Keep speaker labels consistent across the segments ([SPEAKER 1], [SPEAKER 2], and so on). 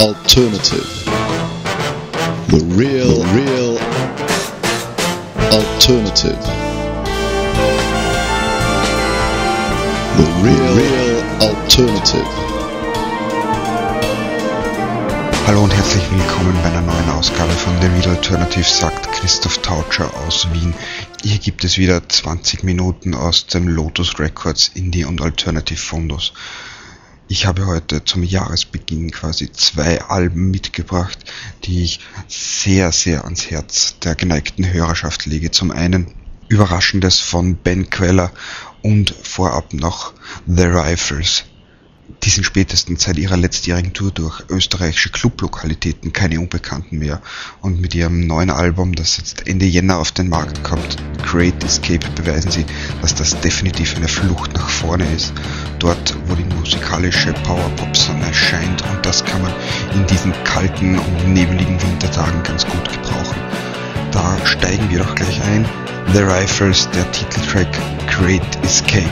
[SPEAKER 1] alternative. The real, real alternative. The real, real alternative.
[SPEAKER 2] Hallo und herzlich willkommen bei einer neuen Ausgabe von The Real Alternative, sagt Christoph Tautscher aus Wien. Hier gibt es wieder 20 Minuten aus dem Lotus Records Indie und Alternative Fundus. Ich habe heute zum Jahresbeginn quasi zwei Alben mitgebracht, die ich sehr, sehr ans Herz der geneigten Hörerschaft lege. Zum einen Überraschendes von Ben Queller und vorab noch The Rifles die sind spätestens seit ihrer letztjährigen Tour durch österreichische Clublokalitäten keine Unbekannten mehr und mit ihrem neuen Album, das jetzt Ende Jänner auf den Markt kommt, Great Escape, beweisen sie, dass das definitiv eine Flucht nach vorne ist. Dort, wo die musikalische Powerpop-Sonne scheint und das kann man in diesen kalten und nebeligen Wintertagen ganz gut gebrauchen. Da steigen wir doch gleich ein. The Rifles, der Titeltrack Great Escape.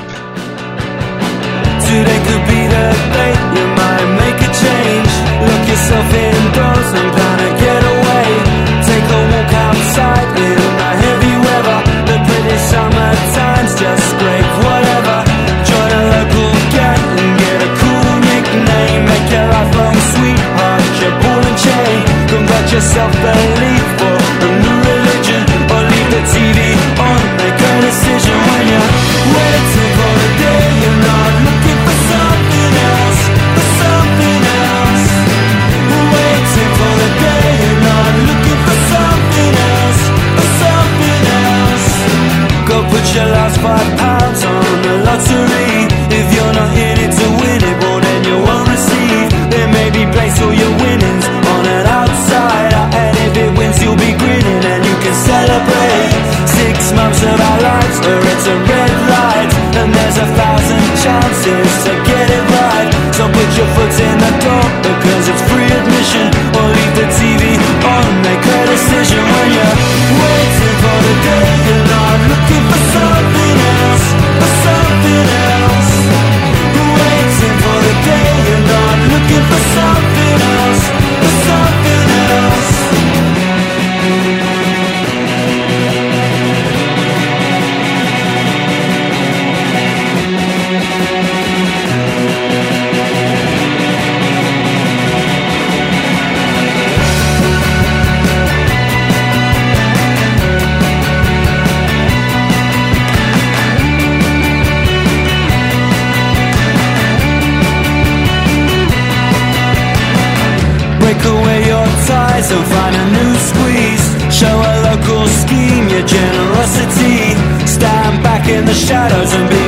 [SPEAKER 3] Shadows and be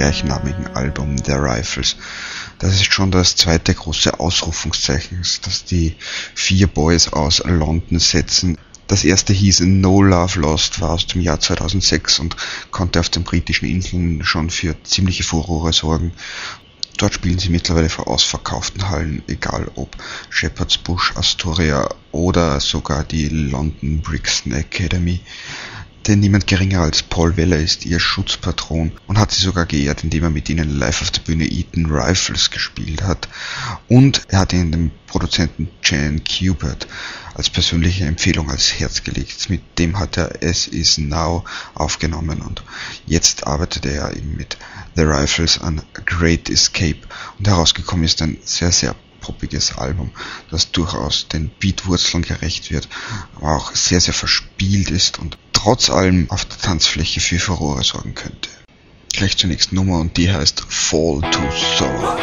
[SPEAKER 2] gleichnamigen Album The Rifles. Das ist schon das zweite große Ausrufungszeichen, das die vier Boys aus London setzen. Das erste hieß No Love Lost, war aus dem Jahr 2006 und konnte auf den britischen Inseln schon für ziemliche Furore sorgen. Dort spielen sie mittlerweile vor ausverkauften Hallen, egal ob Shepherd's Bush, Astoria oder sogar die London Brixton Academy. Denn niemand geringer als Paul Weller ist ihr Schutzpatron und hat sie sogar geehrt, indem er mit ihnen live auf der Bühne Eaton Rifles gespielt hat. Und er hat ihnen den Produzenten Jan Kubert als persönliche Empfehlung ans Herz gelegt. Mit dem hat er As Is Now aufgenommen und jetzt arbeitet er eben mit The Rifles an Great Escape und herausgekommen ist ein sehr, sehr poppiges Album, das durchaus den Beatwurzeln gerecht wird, aber auch sehr, sehr verspielt ist und trotz allem auf der Tanzfläche für Furore sorgen könnte. Gleich zur nächsten Nummer und die heißt Fall to Sorrow.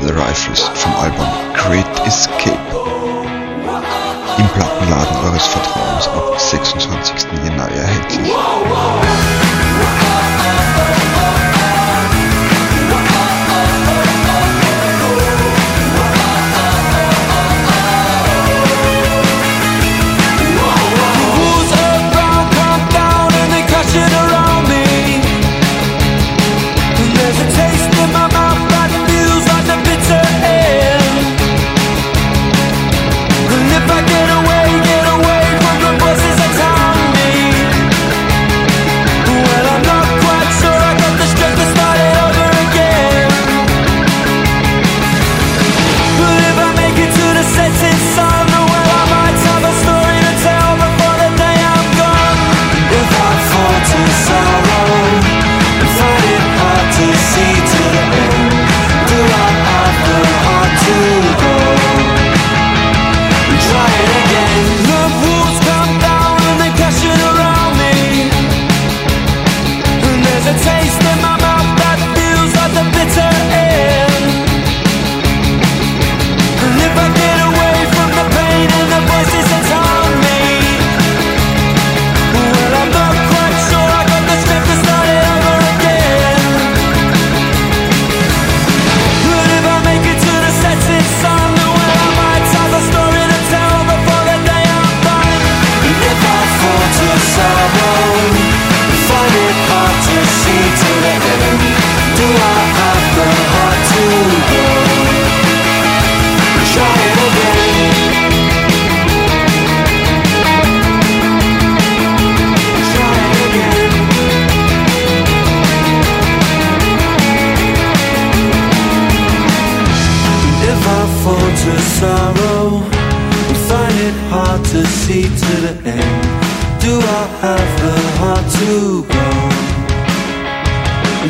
[SPEAKER 2] The Rifles vom Album Great Escape. Im Plattenladen eures Vertrauens ab 26. Jänner erhältlich.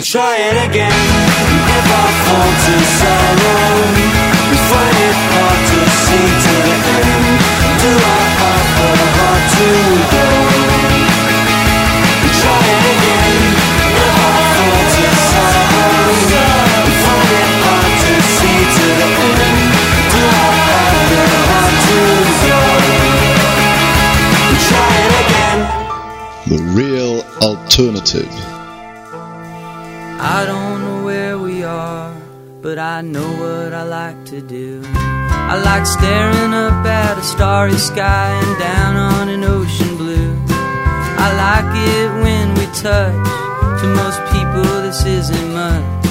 [SPEAKER 3] try it again. If I fall to sorrow, we find it hard to see to the end. Do I have the heart to go? Try it again.
[SPEAKER 1] The real alternative.
[SPEAKER 3] I don't know where we are, but I know what I like to do. I like staring up at a starry sky and down on an ocean blue. I like it when we touch. To most people, this isn't much.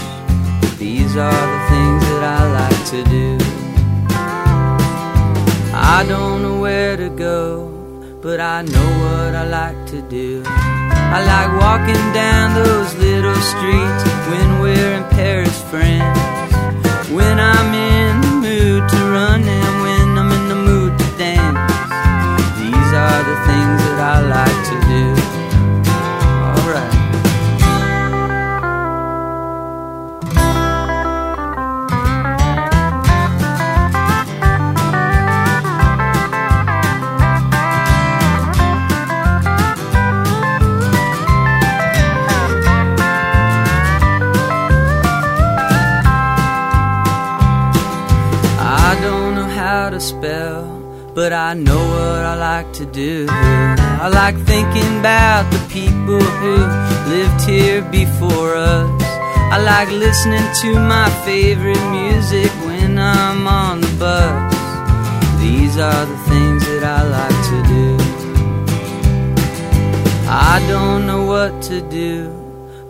[SPEAKER 3] But these are the things that I like to do. I don't know where to go, but I know what I like to do. I like walking down those little streets when we're in Paris, France. When I'm in the mood to run and when I'm in the mood to dance. These are the things that I like. To do. I like thinking about the people who lived here before us. I like listening to my favorite music when I'm on the bus. These are the things that I like to do. I don't know what to do,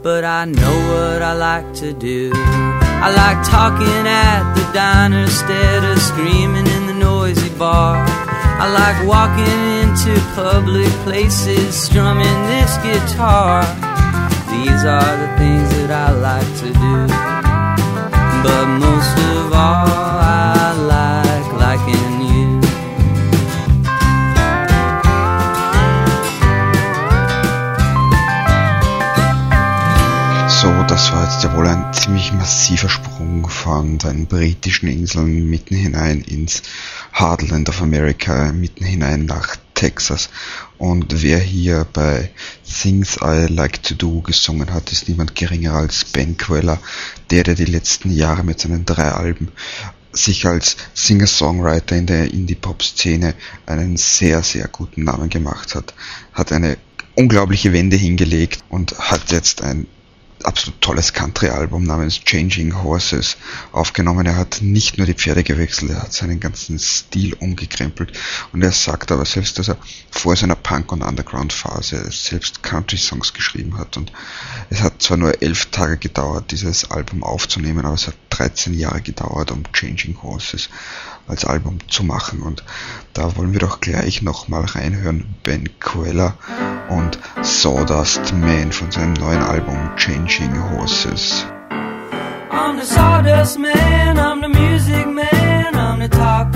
[SPEAKER 3] but I know what I like to do. I like talking at the diner instead of screaming in the noisy bar. I like walking into public places strumming this guitar. These are the things that I like to do. But most of all, I
[SPEAKER 2] das war jetzt ja wohl ein ziemlich massiver Sprung von den britischen Inseln mitten hinein ins Heartland of America, mitten hinein nach Texas. Und wer hier bei Things I Like to Do gesungen hat, ist niemand geringer als Ben Queller, der, der die letzten Jahre mit seinen drei Alben sich als Singer-Songwriter in der Indie-Pop-Szene einen sehr, sehr guten Namen gemacht hat, hat eine unglaubliche Wende hingelegt und hat jetzt ein absolut tolles Country-Album namens Changing Horses aufgenommen. Er hat nicht nur die Pferde gewechselt, er hat seinen ganzen Stil umgekrempelt und er sagt aber selbst, dass er vor seiner Punk- und Underground-Phase selbst Country-Songs geschrieben hat und es hat zwar nur elf Tage gedauert, dieses Album aufzunehmen, aber es hat 13 Jahre gedauert, um Changing Horses als Album zu machen und da wollen wir doch gleich nochmal reinhören. Ben Queller und Sawdust Man von seinem neuen Album Changing Horses. I'm
[SPEAKER 3] the sawdust man, I'm the music man, I'm the talk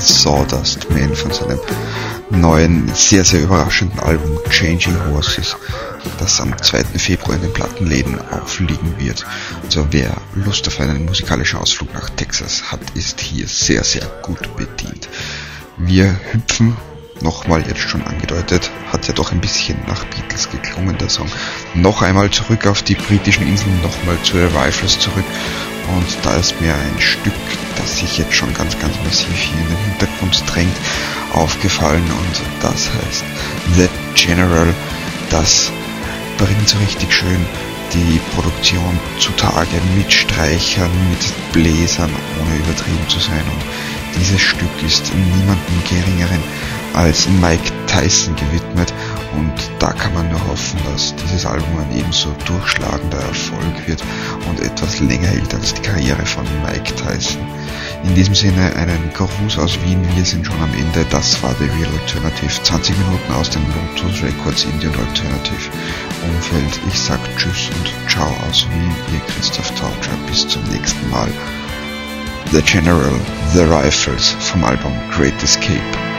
[SPEAKER 2] Sawdust Man von seinem neuen, sehr, sehr überraschenden Album Changing Horses, das am 2. Februar in den Plattenläden aufliegen wird. Also wer Lust auf einen musikalischen Ausflug nach Texas hat, ist hier sehr, sehr gut bedient. Wir hüpfen nochmal jetzt schon angedeutet, hat ja doch ein bisschen nach Beatles geklungen, der Song. Noch einmal zurück auf die britischen Inseln, nochmal zu Rifles zurück. Und da ist mir ein Stück, das sich jetzt schon ganz, ganz massiv hier in den Hintergrund drängt, aufgefallen und das heißt The General. Das bringt so richtig schön die Produktion zutage mit Streichern, mit Bläsern, ohne übertrieben zu sein. Und dieses Stück ist niemandem geringeren als Mike Tyson gewidmet und da kann man nur hoffen, dass dieses Album ein ebenso durchschlagender Erfolg wird und etwas länger hält als die Karriere von Mike Tyson. In diesem Sinne einen Gruß aus Wien, wir sind schon am Ende, das war The Real Alternative, 20 Minuten aus dem Lotus Records Indie und Alternative Umfeld. Ich sag Tschüss und Ciao aus Wien, ihr Christoph Taucher, bis zum nächsten Mal. The General, The Rifles vom Album Great Escape.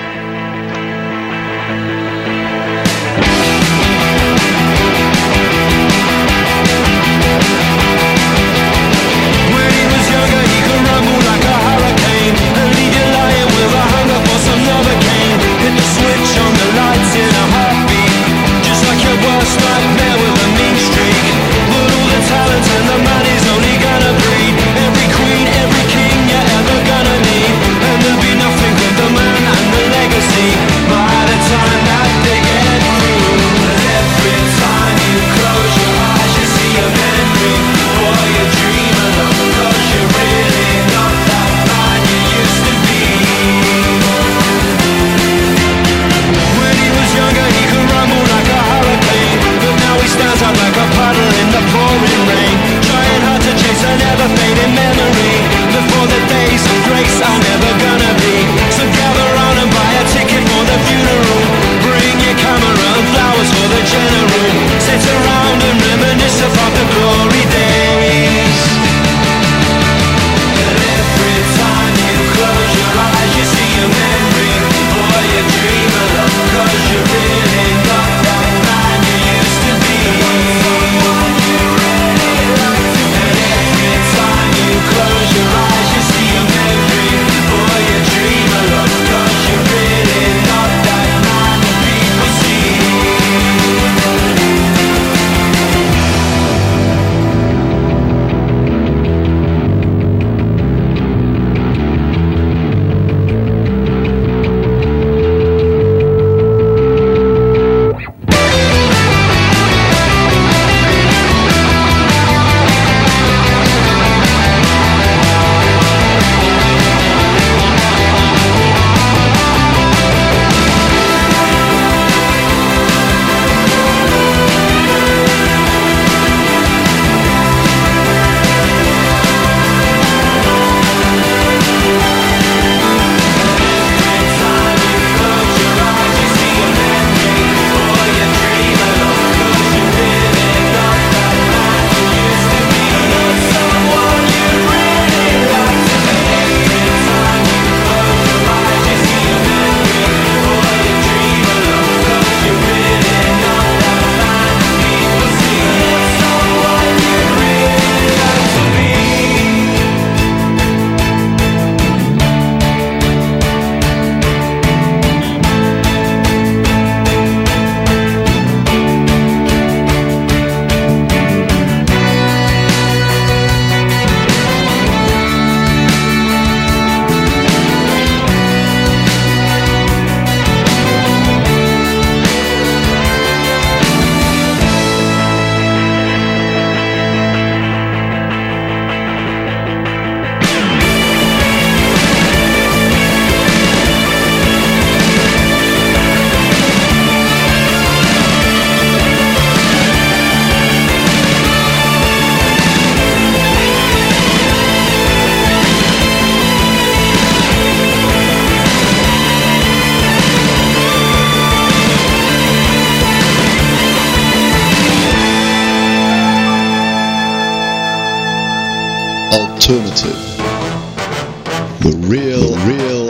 [SPEAKER 1] The real, real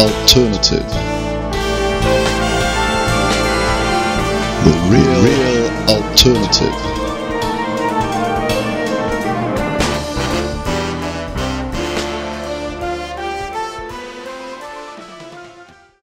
[SPEAKER 1] alternative. The real, real alternative.